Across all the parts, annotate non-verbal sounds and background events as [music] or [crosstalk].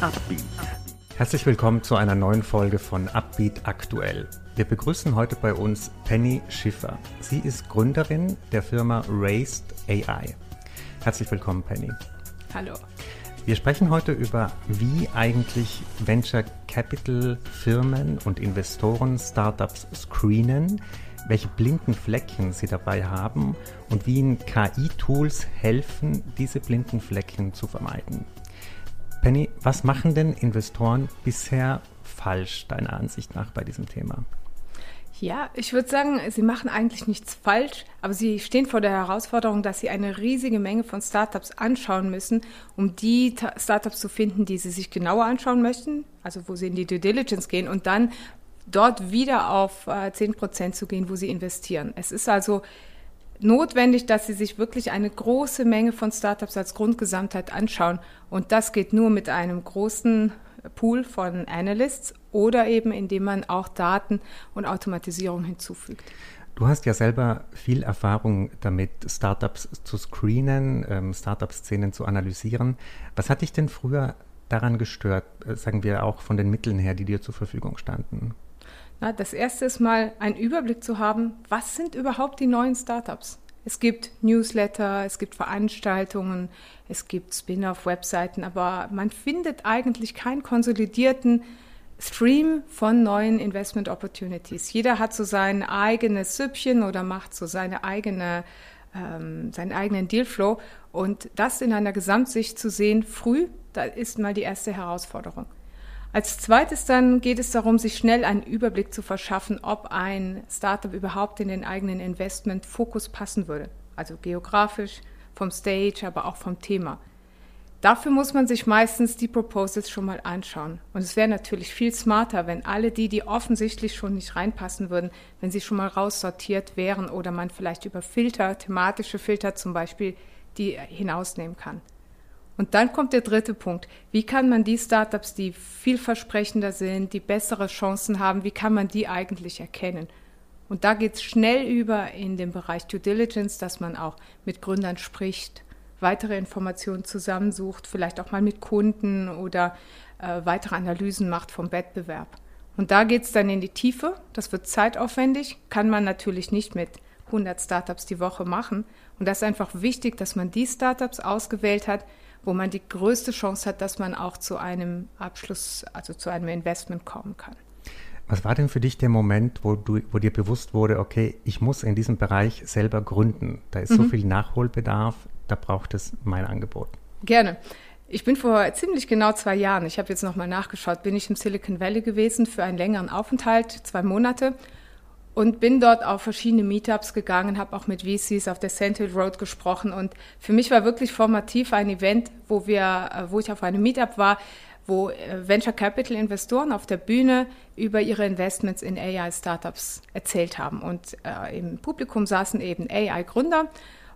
Upbeat. Herzlich willkommen zu einer neuen Folge von Upbeat Aktuell. Wir begrüßen heute bei uns Penny Schiffer. Sie ist Gründerin der Firma Raised AI. Herzlich willkommen, Penny. Hallo. Wir sprechen heute über, wie eigentlich Venture Capital Firmen und Investoren Startups screenen, welche blinden Flecken sie dabei haben und wie ihnen KI-Tools helfen, diese blinden Flecken zu vermeiden. Penny, was machen denn Investoren bisher falsch, deiner Ansicht nach, bei diesem Thema? Ja, ich würde sagen, sie machen eigentlich nichts falsch, aber sie stehen vor der Herausforderung, dass sie eine riesige Menge von Startups anschauen müssen, um die Startups zu finden, die sie sich genauer anschauen möchten, also wo sie in die Due Diligence gehen und dann dort wieder auf äh, 10 Prozent zu gehen, wo sie investieren. Es ist also notwendig, dass sie sich wirklich eine große Menge von Startups als Grundgesamtheit anschauen. Und das geht nur mit einem großen Pool von Analysts oder eben indem man auch Daten und Automatisierung hinzufügt. Du hast ja selber viel Erfahrung damit, Startups zu screenen, ähm, Startup-Szenen zu analysieren. Was hat dich denn früher daran gestört, äh, sagen wir auch von den Mitteln her, die dir zur Verfügung standen? Na, das erste ist mal einen Überblick zu haben, was sind überhaupt die neuen Startups? Es gibt Newsletter, es gibt Veranstaltungen, es gibt Spin-off-Webseiten, aber man findet eigentlich keinen konsolidierten Stream von neuen Investment Opportunities. Jeder hat so sein eigenes Süppchen oder macht so seine eigene, ähm, seinen eigenen Dealflow. Und das in einer Gesamtsicht zu sehen, früh, da ist mal die erste Herausforderung. Als zweites dann geht es darum, sich schnell einen Überblick zu verschaffen, ob ein Startup überhaupt in den eigenen Investmentfokus passen würde. Also geografisch, vom Stage, aber auch vom Thema. Dafür muss man sich meistens die Proposals schon mal anschauen. Und es wäre natürlich viel smarter, wenn alle die, die offensichtlich schon nicht reinpassen würden, wenn sie schon mal raussortiert wären oder man vielleicht über Filter, thematische Filter zum Beispiel, die hinausnehmen kann. Und dann kommt der dritte Punkt. Wie kann man die Startups, die vielversprechender sind, die bessere Chancen haben, wie kann man die eigentlich erkennen? Und da geht es schnell über in den Bereich Due Diligence, dass man auch mit Gründern spricht, weitere Informationen zusammensucht, vielleicht auch mal mit Kunden oder äh, weitere Analysen macht vom Wettbewerb. Und da geht es dann in die Tiefe. Das wird zeitaufwendig, kann man natürlich nicht mit 100 Startups die Woche machen. Und das ist einfach wichtig, dass man die Startups ausgewählt hat, wo man die größte Chance hat, dass man auch zu einem Abschluss, also zu einem Investment kommen kann. Was war denn für dich der Moment, wo, du, wo dir bewusst wurde, okay, ich muss in diesem Bereich selber gründen? Da ist mhm. so viel Nachholbedarf, da braucht es mein Angebot. Gerne. Ich bin vor ziemlich genau zwei Jahren, ich habe jetzt nochmal nachgeschaut, bin ich im Silicon Valley gewesen für einen längeren Aufenthalt, zwei Monate und bin dort auf verschiedene Meetups gegangen, habe auch mit VCs auf der Central Road gesprochen und für mich war wirklich formativ ein Event, wo wir, äh, wo ich auf einem Meetup war, wo äh, Venture Capital Investoren auf der Bühne über ihre Investments in AI Startups erzählt haben und äh, im Publikum saßen eben AI Gründer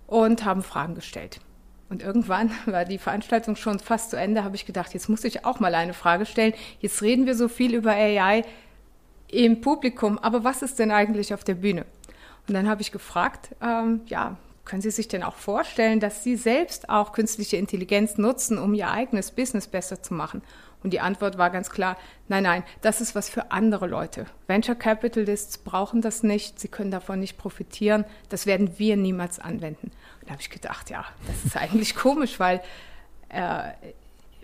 und haben Fragen gestellt. Und irgendwann [laughs] war die Veranstaltung schon fast zu Ende, habe ich gedacht, jetzt muss ich auch mal eine Frage stellen. Jetzt reden wir so viel über AI im Publikum, aber was ist denn eigentlich auf der Bühne? Und dann habe ich gefragt, ähm, ja, können Sie sich denn auch vorstellen, dass Sie selbst auch künstliche Intelligenz nutzen, um Ihr eigenes Business besser zu machen? Und die Antwort war ganz klar, nein, nein, das ist was für andere Leute. Venture Capitalists brauchen das nicht, sie können davon nicht profitieren, das werden wir niemals anwenden. Und da habe ich gedacht, ja, das ist [laughs] eigentlich komisch, weil äh,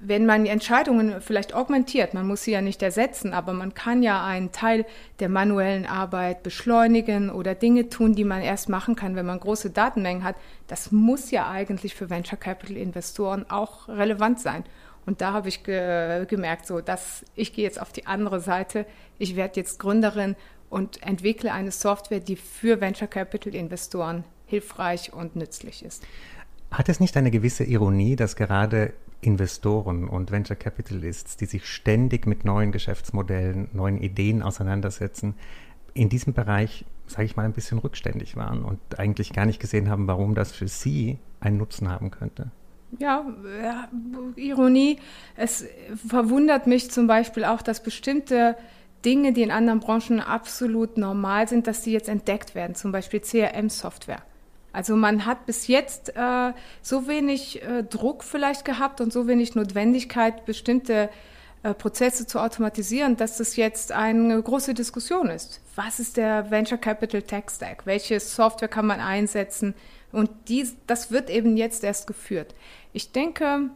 wenn man die Entscheidungen vielleicht augmentiert, man muss sie ja nicht ersetzen, aber man kann ja einen Teil der manuellen Arbeit beschleunigen oder Dinge tun, die man erst machen kann, wenn man große Datenmengen hat. Das muss ja eigentlich für Venture Capital Investoren auch relevant sein. Und da habe ich ge gemerkt, so dass ich gehe jetzt auf die andere Seite. Ich werde jetzt Gründerin und entwickle eine Software, die für Venture Capital Investoren hilfreich und nützlich ist. Hat es nicht eine gewisse Ironie, dass gerade Investoren und Venture Capitalists, die sich ständig mit neuen Geschäftsmodellen, neuen Ideen auseinandersetzen, in diesem Bereich, sage ich mal, ein bisschen rückständig waren und eigentlich gar nicht gesehen haben, warum das für sie einen Nutzen haben könnte. Ja, Ironie. Es verwundert mich zum Beispiel auch, dass bestimmte Dinge, die in anderen Branchen absolut normal sind, dass die jetzt entdeckt werden, zum Beispiel CRM-Software. Also man hat bis jetzt äh, so wenig äh, Druck vielleicht gehabt und so wenig Notwendigkeit, bestimmte äh, Prozesse zu automatisieren, dass das jetzt eine große Diskussion ist. Was ist der Venture Capital Tech Stack? Welche Software kann man einsetzen? Und dies, das wird eben jetzt erst geführt. Ich denke,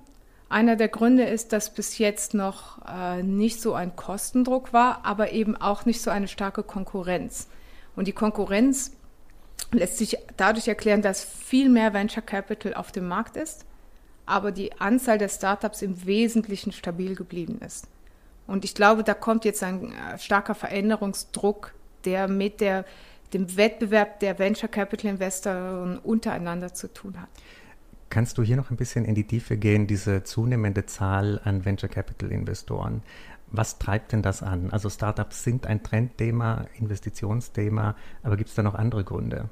einer der Gründe ist, dass bis jetzt noch äh, nicht so ein Kostendruck war, aber eben auch nicht so eine starke Konkurrenz. Und die Konkurrenz lässt sich dadurch erklären, dass viel mehr Venture Capital auf dem Markt ist, aber die Anzahl der Startups im Wesentlichen stabil geblieben ist. Und ich glaube, da kommt jetzt ein äh, starker Veränderungsdruck, der mit der, dem Wettbewerb der Venture Capital Investoren untereinander zu tun hat. Kannst du hier noch ein bisschen in die Tiefe gehen, diese zunehmende Zahl an Venture Capital Investoren? Was treibt denn das an? Also Startups sind ein Trendthema, Investitionsthema, aber gibt es da noch andere Gründe?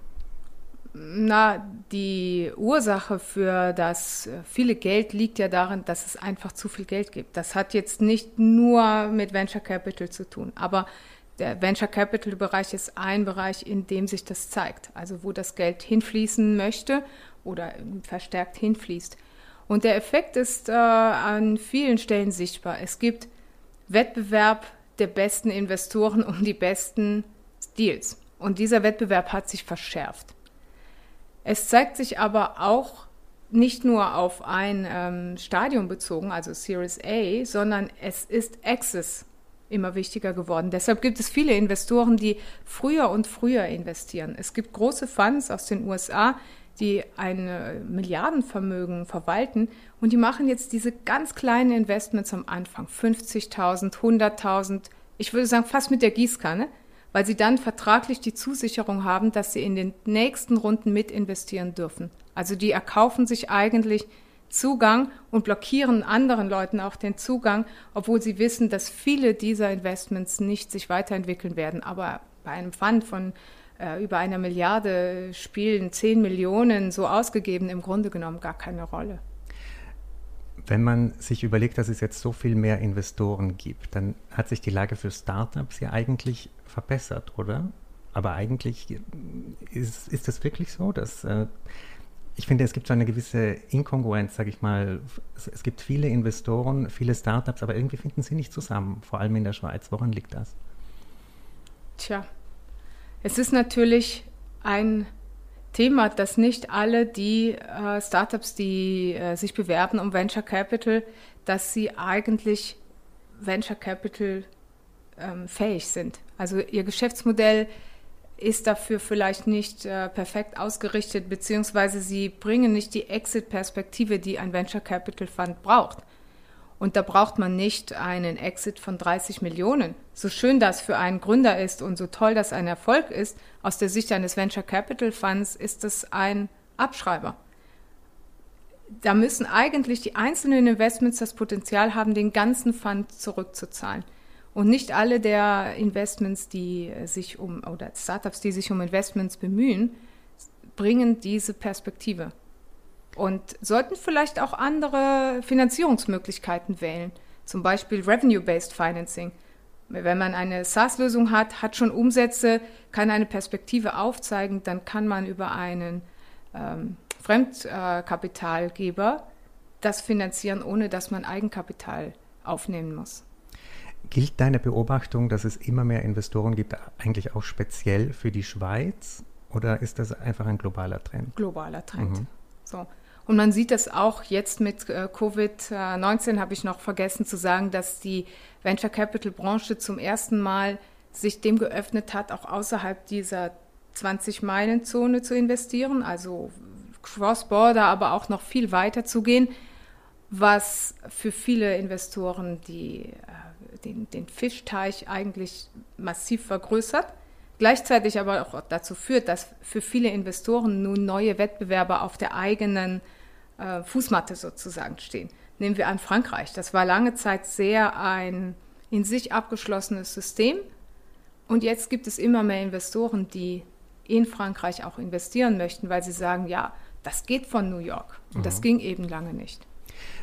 Na, die Ursache für das viele Geld liegt ja darin, dass es einfach zu viel Geld gibt. Das hat jetzt nicht nur mit Venture Capital zu tun, aber der Venture Capital Bereich ist ein Bereich, in dem sich das zeigt, also wo das Geld hinfließen möchte oder verstärkt hinfließt. Und der Effekt ist äh, an vielen Stellen sichtbar. Es gibt Wettbewerb der besten Investoren um die besten Deals. Und dieser Wettbewerb hat sich verschärft. Es zeigt sich aber auch nicht nur auf ein ähm, Stadium bezogen, also Series A, sondern es ist Access immer wichtiger geworden. Deshalb gibt es viele Investoren, die früher und früher investieren. Es gibt große Funds aus den USA, die ein äh, Milliardenvermögen verwalten und die machen jetzt diese ganz kleinen Investments am Anfang, 50.000, 100.000, ich würde sagen fast mit der Gießkanne, weil sie dann vertraglich die Zusicherung haben, dass sie in den nächsten Runden mit investieren dürfen. Also die erkaufen sich eigentlich Zugang und blockieren anderen Leuten auch den Zugang, obwohl sie wissen, dass viele dieser Investments nicht sich weiterentwickeln werden. Aber bei einem Fund von äh, über einer Milliarde spielen 10 Millionen so ausgegeben im Grunde genommen gar keine Rolle. Wenn man sich überlegt, dass es jetzt so viel mehr Investoren gibt, dann hat sich die Lage für Startups ja eigentlich verbessert, oder? Aber eigentlich ist, ist das wirklich so, dass äh, ich finde, es gibt so eine gewisse Inkongruenz, sage ich mal. Es, es, gibt viele Investoren, viele Startups, aber irgendwie finden sie nicht zusammen, vor allem in der Schweiz. Woran liegt das? Tja, es ist natürlich ein Thema, dass nicht alle die äh, Startups, die äh, sich bewerben um Venture Capital, dass sie eigentlich Venture Capital ähm, fähig sind. Also ihr Geschäftsmodell ist dafür vielleicht nicht äh, perfekt ausgerichtet, beziehungsweise sie bringen nicht die Exit-Perspektive, die ein Venture Capital Fund braucht. Und da braucht man nicht einen Exit von 30 Millionen. So schön das für einen Gründer ist und so toll das ein Erfolg ist, aus der Sicht eines Venture Capital Funds ist es ein Abschreiber. Da müssen eigentlich die einzelnen Investments das Potenzial haben, den ganzen Fund zurückzuzahlen. Und nicht alle der Investments, die sich um, oder Startups, die sich um Investments bemühen, bringen diese Perspektive und sollten vielleicht auch andere Finanzierungsmöglichkeiten wählen, zum Beispiel Revenue-Based Financing. Wenn man eine SaaS-Lösung hat, hat schon Umsätze, kann eine Perspektive aufzeigen, dann kann man über einen ähm, Fremdkapitalgeber das finanzieren, ohne dass man Eigenkapital aufnehmen muss. Gilt deine Beobachtung, dass es immer mehr Investoren gibt, eigentlich auch speziell für die Schweiz? Oder ist das einfach ein globaler Trend? Globaler Trend. Mhm. So. Und man sieht das auch jetzt mit äh, Covid-19, habe ich noch vergessen zu sagen, dass die Venture Capital-Branche zum ersten Mal sich dem geöffnet hat, auch außerhalb dieser 20-Meilen-Zone zu investieren, also Cross-Border, aber auch noch viel weiter zu gehen, was für viele Investoren die, äh, den, den Fischteich eigentlich massiv vergrößert gleichzeitig aber auch dazu führt, dass für viele Investoren nun neue Wettbewerber auf der eigenen äh, Fußmatte sozusagen stehen. Nehmen wir an Frankreich. Das war lange Zeit sehr ein in sich abgeschlossenes System. Und jetzt gibt es immer mehr Investoren, die in Frankreich auch investieren möchten, weil sie sagen, ja, das geht von New York. Und mhm. das ging eben lange nicht.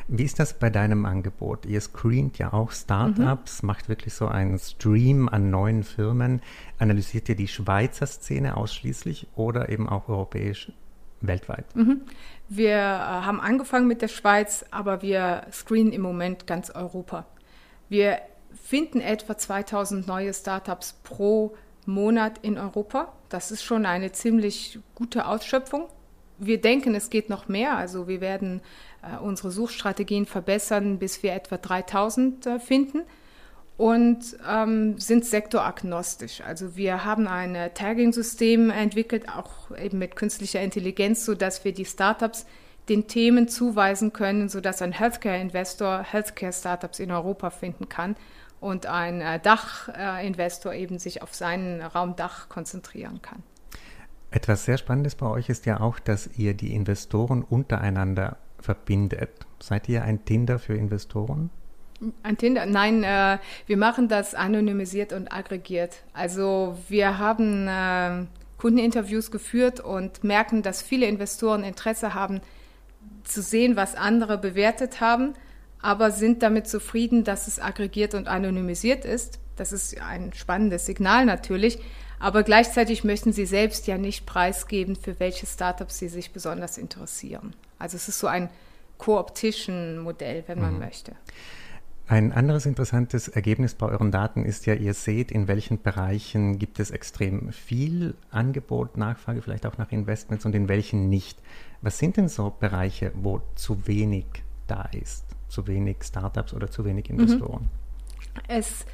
Wie ist das bei deinem Angebot? Ihr screent ja auch Startups, mhm. macht wirklich so einen Stream an neuen Firmen. Analysiert ihr die Schweizer Szene ausschließlich oder eben auch europäisch? weltweit? Mhm. Wir äh, haben angefangen mit der Schweiz, aber wir screenen im Moment ganz Europa. Wir finden etwa 2000 neue Startups pro Monat in Europa. Das ist schon eine ziemlich gute Ausschöpfung. Wir denken, es geht noch mehr. Also wir werden äh, unsere Suchstrategien verbessern, bis wir etwa 3000 äh, finden und ähm, sind sektoragnostisch. Also wir haben ein Tagging-System entwickelt, auch eben mit künstlicher Intelligenz, sodass wir die Startups den Themen zuweisen können, sodass ein Healthcare-Investor Healthcare-Startups in Europa finden kann und ein äh, Dach-Investor eben sich auf seinen Raum Dach konzentrieren kann. Etwas sehr Spannendes bei euch ist ja auch, dass ihr die Investoren untereinander verbindet. Seid ihr ein Tinder für Investoren? Ein Tinder? Nein, äh, wir machen das anonymisiert und aggregiert. Also wir haben äh, Kundeninterviews geführt und merken, dass viele Investoren Interesse haben, zu sehen, was andere bewertet haben, aber sind damit zufrieden, dass es aggregiert und anonymisiert ist. Das ist ein spannendes Signal natürlich, aber gleichzeitig möchten sie selbst ja nicht preisgeben, für welche Startups sie sich besonders interessieren. Also es ist so ein Co-Optician-Modell, wenn man mhm. möchte. Ein anderes interessantes Ergebnis bei euren Daten ist ja, ihr seht, in welchen Bereichen gibt es extrem viel Angebot, Nachfrage, vielleicht auch nach Investments und in welchen nicht. Was sind denn so Bereiche, wo zu wenig da ist? Zu wenig Startups oder zu wenig mhm. Investoren? Es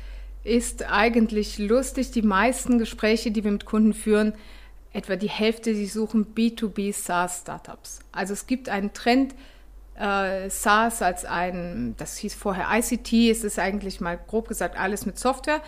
ist eigentlich lustig, die meisten Gespräche, die wir mit Kunden führen, etwa die Hälfte, die suchen B2B SaaS-Startups. Also es gibt einen Trend, äh, SaaS als ein, das hieß vorher ICT, es ist eigentlich mal grob gesagt alles mit Software.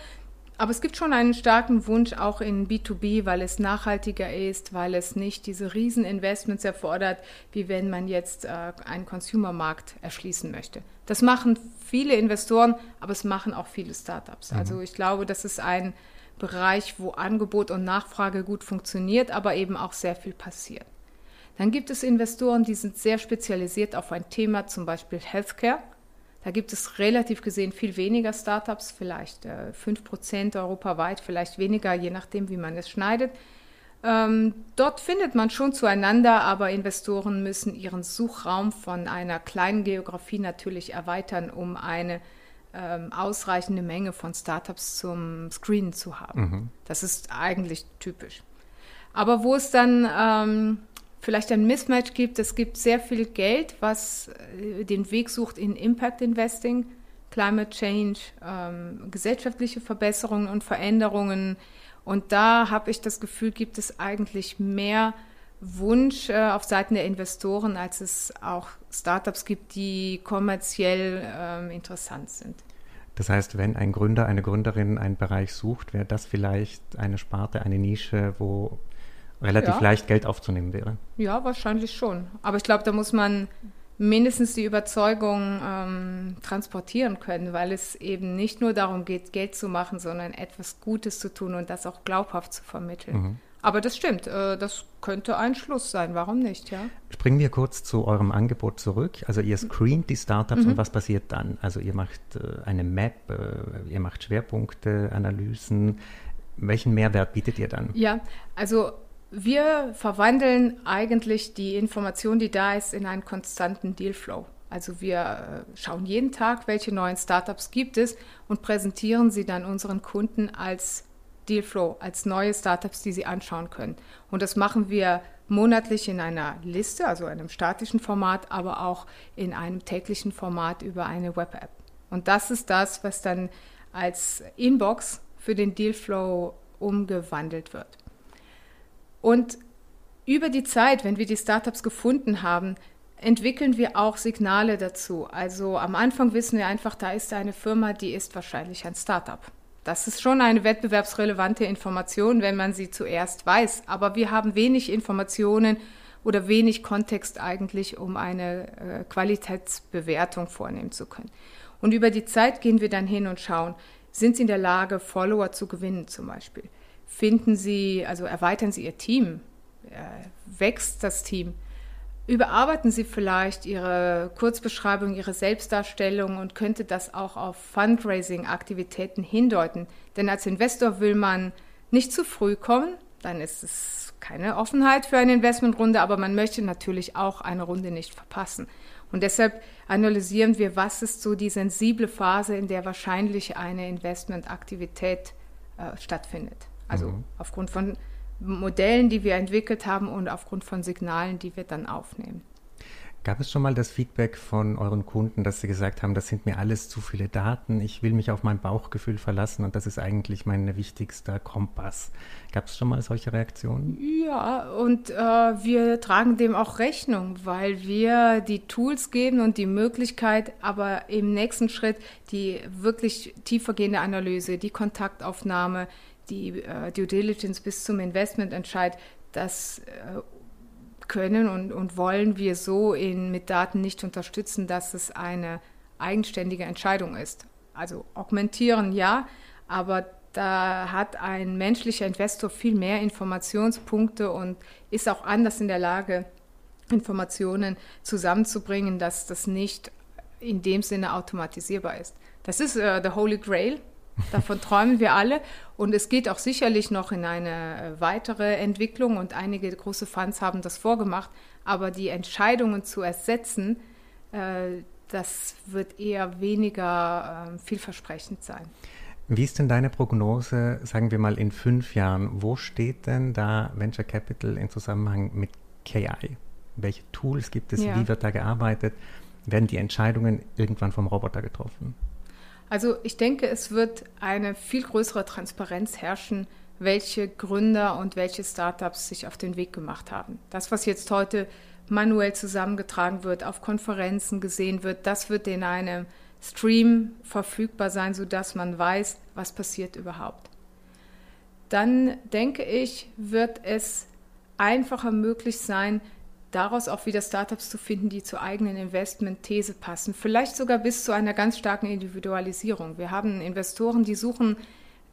Aber es gibt schon einen starken Wunsch auch in B2B, weil es nachhaltiger ist, weil es nicht diese Rieseninvestments erfordert, wie wenn man jetzt äh, einen Consumermarkt erschließen möchte. Das machen viele Investoren, aber es machen auch viele Startups. Mhm. Also ich glaube, das ist ein Bereich, wo Angebot und Nachfrage gut funktioniert, aber eben auch sehr viel passiert. Dann gibt es Investoren, die sind sehr spezialisiert auf ein Thema, zum Beispiel Healthcare. Da gibt es relativ gesehen viel weniger Startups, vielleicht äh, 5% europaweit, vielleicht weniger, je nachdem, wie man es schneidet. Ähm, dort findet man schon zueinander, aber Investoren müssen ihren Suchraum von einer kleinen Geografie natürlich erweitern, um eine ähm, ausreichende Menge von Startups zum Screenen zu haben. Mhm. Das ist eigentlich typisch. Aber wo es dann ähm, vielleicht ein Mismatch gibt. Es gibt sehr viel Geld, was äh, den Weg sucht in Impact Investing, Climate Change, ähm, gesellschaftliche Verbesserungen und Veränderungen. Und da habe ich das Gefühl, gibt es eigentlich mehr Wunsch äh, auf Seiten der Investoren, als es auch Startups gibt, die kommerziell ähm, interessant sind. Das heißt, wenn ein Gründer, eine Gründerin einen Bereich sucht, wäre das vielleicht eine Sparte, eine Nische, wo relativ ja. leicht Geld aufzunehmen wäre. Ja, wahrscheinlich schon. Aber ich glaube, da muss man mindestens die Überzeugung ähm, transportieren können, weil es eben nicht nur darum geht, Geld zu machen, sondern etwas Gutes zu tun und das auch glaubhaft zu vermitteln. Mhm. Aber das stimmt, äh, das könnte ein Schluss sein, warum nicht, ja? Springen wir kurz zu eurem Angebot zurück. Also ihr screent die Startups mhm. und was passiert dann? Also ihr macht äh, eine Map, äh, ihr macht Schwerpunkte, Analysen. Welchen Mehrwert bietet ihr dann? Ja, also wir verwandeln eigentlich die Information, die da ist, in einen konstanten Dealflow. Also wir äh, schauen jeden Tag, welche neuen Startups gibt es und präsentieren sie dann unseren Kunden als Dealflow, als neue Startups, die sie anschauen können. Und das machen wir monatlich in einer Liste, also einem statischen Format, aber auch in einem täglichen Format über eine Web-App. Und das ist das, was dann als Inbox für den Dealflow umgewandelt wird. Und über die Zeit, wenn wir die Startups gefunden haben, entwickeln wir auch Signale dazu. Also am Anfang wissen wir einfach, da ist eine Firma, die ist wahrscheinlich ein Startup. Das ist schon eine wettbewerbsrelevante Information, wenn man sie zuerst weiß. Aber wir haben wenig Informationen oder wenig Kontext eigentlich, um eine äh, Qualitätsbewertung vornehmen zu können. Und über die Zeit gehen wir dann hin und schauen, sind sie in der Lage, Follower zu gewinnen zum Beispiel? Finden Sie, also erweitern Sie Ihr Team, äh, wächst das Team, überarbeiten Sie vielleicht Ihre Kurzbeschreibung, Ihre Selbstdarstellung und könnte das auch auf Fundraising-Aktivitäten hindeuten. Denn als Investor will man nicht zu früh kommen, dann ist es keine Offenheit für eine Investmentrunde, aber man möchte natürlich auch eine Runde nicht verpassen. Und deshalb analysieren wir, was ist so die sensible Phase, in der wahrscheinlich eine Investmentaktivität äh, stattfindet. Also mhm. aufgrund von Modellen, die wir entwickelt haben und aufgrund von Signalen, die wir dann aufnehmen. Gab es schon mal das Feedback von euren Kunden, dass sie gesagt haben, das sind mir alles zu viele Daten, ich will mich auf mein Bauchgefühl verlassen und das ist eigentlich mein wichtigster Kompass? Gab es schon mal solche Reaktionen? Ja, und äh, wir tragen dem auch Rechnung, weil wir die Tools geben und die Möglichkeit, aber im nächsten Schritt die wirklich tiefergehende Analyse, die Kontaktaufnahme, die äh, Due Diligence bis zum Investmententscheid, das äh, können und, und wollen wir so in, mit Daten nicht unterstützen, dass es eine eigenständige Entscheidung ist. Also augmentieren ja, aber da hat ein menschlicher Investor viel mehr Informationspunkte und ist auch anders in der Lage, Informationen zusammenzubringen, dass das nicht in dem Sinne automatisierbar ist. Das ist äh, the Holy Grail, Davon träumen wir alle. Und es geht auch sicherlich noch in eine äh, weitere Entwicklung und einige große Funds haben das vorgemacht. Aber die Entscheidungen zu ersetzen, äh, das wird eher weniger äh, vielversprechend sein. Wie ist denn deine Prognose, sagen wir mal in fünf Jahren? Wo steht denn da Venture Capital in Zusammenhang mit KI? Welche Tools gibt es? Ja. Wie wird da gearbeitet? Werden die Entscheidungen irgendwann vom Roboter getroffen? Also ich denke, es wird eine viel größere Transparenz herrschen, welche Gründer und welche Startups sich auf den Weg gemacht haben. Das, was jetzt heute manuell zusammengetragen wird, auf Konferenzen gesehen wird, das wird in einem Stream verfügbar sein, sodass man weiß, was passiert überhaupt. Dann denke ich, wird es einfacher möglich sein, daraus auch wieder Startups zu finden, die zur eigenen Investment-These passen. Vielleicht sogar bis zu einer ganz starken Individualisierung. Wir haben Investoren, die suchen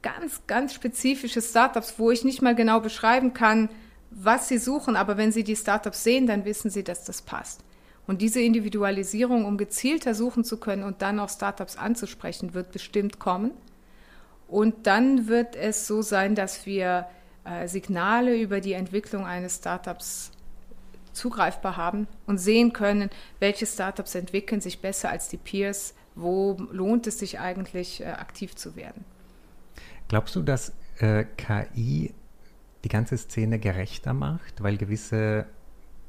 ganz, ganz spezifische Startups, wo ich nicht mal genau beschreiben kann, was sie suchen, aber wenn sie die Startups sehen, dann wissen sie, dass das passt. Und diese Individualisierung, um gezielter suchen zu können und dann auch Startups anzusprechen, wird bestimmt kommen. Und dann wird es so sein, dass wir äh, Signale über die Entwicklung eines Startups zugreifbar haben und sehen können, welche Startups entwickeln sich besser als die Peers, wo lohnt es sich eigentlich äh, aktiv zu werden. Glaubst du, dass äh, KI die ganze Szene gerechter macht, weil gewisse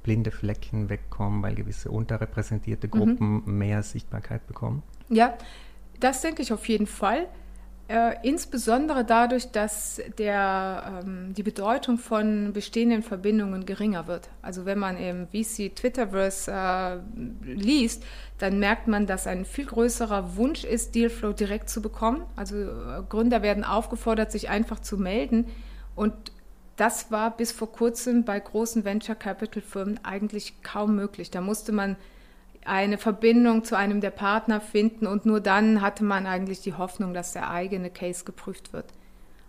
blinde Flecken wegkommen, weil gewisse unterrepräsentierte mhm. Gruppen mhm. mehr Sichtbarkeit bekommen? Ja, das denke ich auf jeden Fall. Äh, insbesondere dadurch, dass der, ähm, die Bedeutung von bestehenden Verbindungen geringer wird. Also wenn man im VC Twitterverse äh, liest, dann merkt man, dass ein viel größerer Wunsch ist, Dealflow direkt zu bekommen. Also äh, Gründer werden aufgefordert, sich einfach zu melden. Und das war bis vor kurzem bei großen Venture Capital Firmen eigentlich kaum möglich. Da musste man eine Verbindung zu einem der Partner finden und nur dann hatte man eigentlich die Hoffnung, dass der eigene Case geprüft wird.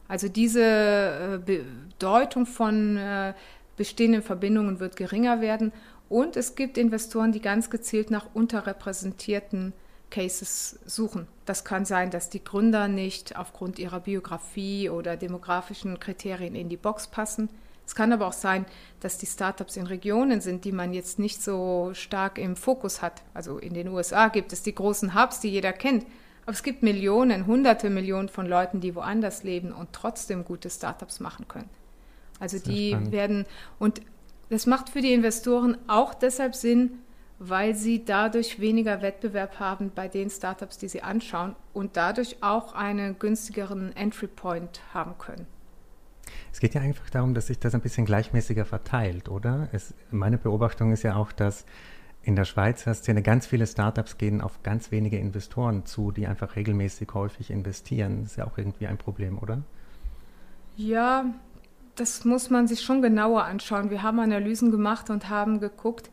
Also diese äh, Bedeutung von äh, bestehenden Verbindungen wird geringer werden und es gibt Investoren, die ganz gezielt nach unterrepräsentierten Cases suchen. Das kann sein, dass die Gründer nicht aufgrund ihrer Biografie oder demografischen Kriterien in die Box passen. Es kann aber auch sein, dass die Startups in Regionen sind, die man jetzt nicht so stark im Fokus hat. Also in den USA gibt es die großen Hubs, die jeder kennt. Aber es gibt Millionen, hunderte Millionen von Leuten, die woanders leben und trotzdem gute Startups machen können. Also die spannend. werden, und das macht für die Investoren auch deshalb Sinn, weil sie dadurch weniger Wettbewerb haben bei den Startups, die sie anschauen und dadurch auch einen günstigeren Entry Point haben können. Es geht ja einfach darum, dass sich das ein bisschen gleichmäßiger verteilt, oder? Es, meine Beobachtung ist ja auch, dass in der Schweizer Szene ganz viele Startups gehen auf ganz wenige Investoren zu, die einfach regelmäßig häufig investieren. Das ist ja auch irgendwie ein Problem, oder? Ja, das muss man sich schon genauer anschauen. Wir haben Analysen gemacht und haben geguckt,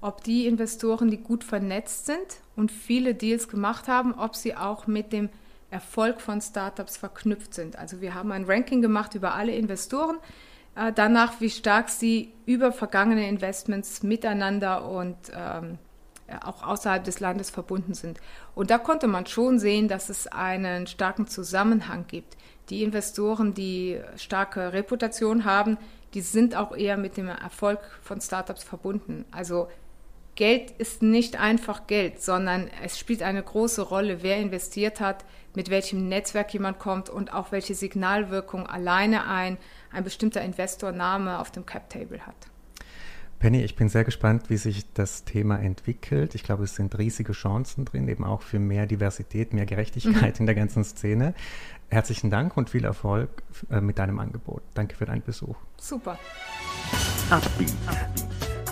ob die Investoren, die gut vernetzt sind und viele Deals gemacht haben, ob sie auch mit dem Erfolg von Startups verknüpft sind. Also wir haben ein Ranking gemacht über alle Investoren, äh, danach, wie stark sie über vergangene Investments miteinander und ähm, äh, auch außerhalb des Landes verbunden sind. Und da konnte man schon sehen, dass es einen starken Zusammenhang gibt. Die Investoren, die starke Reputation haben, die sind auch eher mit dem Erfolg von Startups verbunden. Also Geld ist nicht einfach Geld, sondern es spielt eine große Rolle, wer investiert hat, mit welchem Netzwerk jemand kommt und auch welche Signalwirkung alleine ein, ein bestimmter Investorname auf dem Cap-Table hat. Penny, ich bin sehr gespannt, wie sich das Thema entwickelt. Ich glaube, es sind riesige Chancen drin, eben auch für mehr Diversität, mehr Gerechtigkeit mhm. in der ganzen Szene. Herzlichen Dank und viel Erfolg äh, mit deinem Angebot. Danke für deinen Besuch. Super.